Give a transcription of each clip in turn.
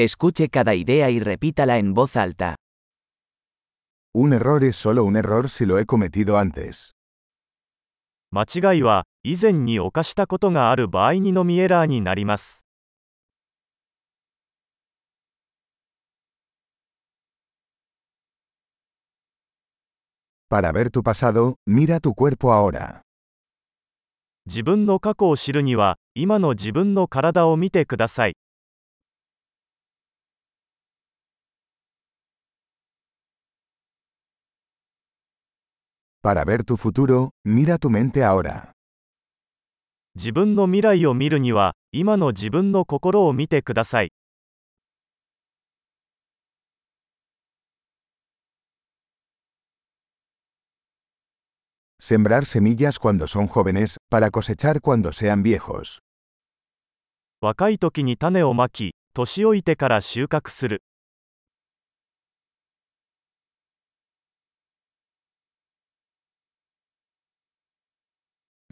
Escuche cada idea y repítala en voz alta. Un error es solo un error si lo he cometido antes. 間違いは以前に犯したことがある場合にのみエラーになります。Para ver tu pasado, mira tu cuerpo ahora. 自分の過去を知るには、今の自分の体を見てください。Para ver tu futuro, mira tu mente ahora. 自分の未来を見るには、今の自分の心を見てください。Sembrar semillas cuando son jóvenes, para cosechar cuando sean viejos. 若い時に種をまき、年老いてから収穫する。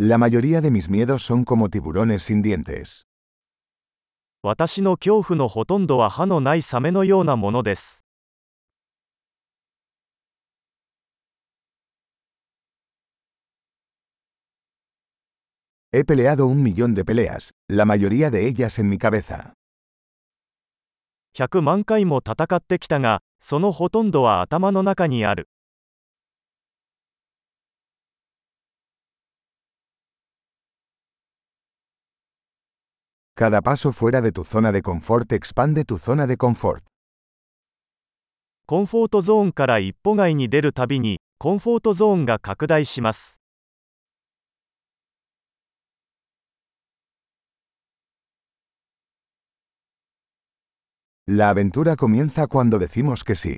La mayoría de mis miedos son como tiburones sin dientes. He peleado un millón de peleas, la mayoría de ellas en mi cabeza. 100万回も戦ってきたが、そのほとんどは頭の中にある。Cada paso fuera de tu zona de confort expande tu zona de confort. コンフォートゾーンから一歩外に出るたびに、コンフォートゾーンが拡大します。La aventura comienza cuando decimos que sí.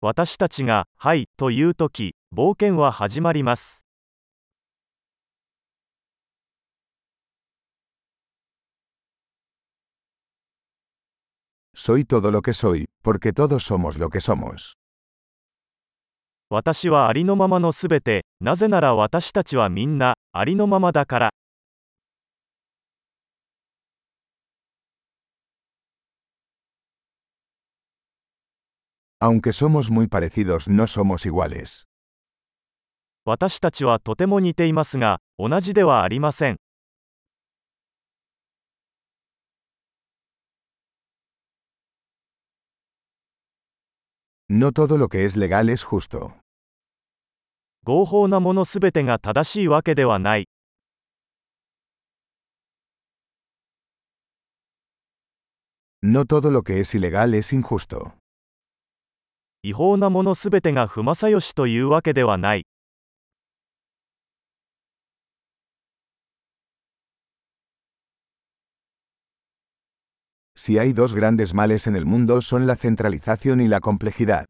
私たちが、はい、というとき、冒険は始まります。soy todo lo que soy, porque todos somos lo que somos. 私はありのままのすべて、なぜなら私たちはみんな、ありのままだから。Aunque somos muy parecidos, no somos iguales. 私たちはとても似ていますが、同じではありません。No todo lo que es legal es justo. 合法なものすべてが正しいわけではない。No todo lo que es ilegal es injusto. 違法なものすべてが不正義というわけではない。Si hay dos grandes males en el mundo son la centralización y la complejidad.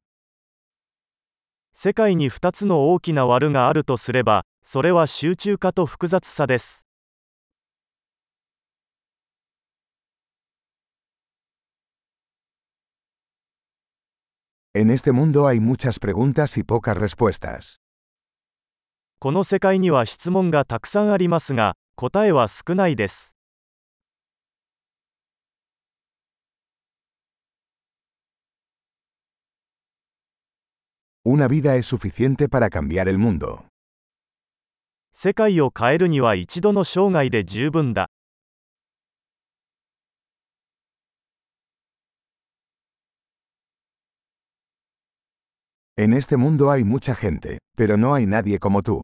世界に2 En este mundo hay muchas preguntas y pocas respuestas. この世界には質問がたくさんありますが、答えは少ないです。Una vida es suficiente para cambiar el mundo. En este mundo hay mucha gente, pero no hay nadie como tú.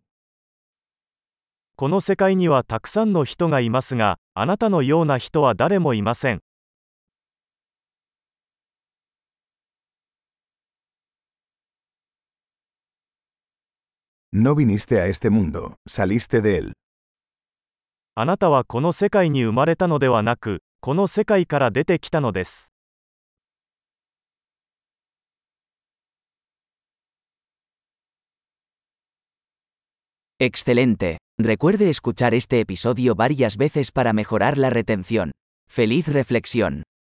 この世界にはたくさんの人がいますが、あなたのような人は誰もいません。No viniste a este mundo, saliste de él. Excelente. Recuerde escuchar este episodio varias veces para mejorar la retención. ¡Feliz reflexión!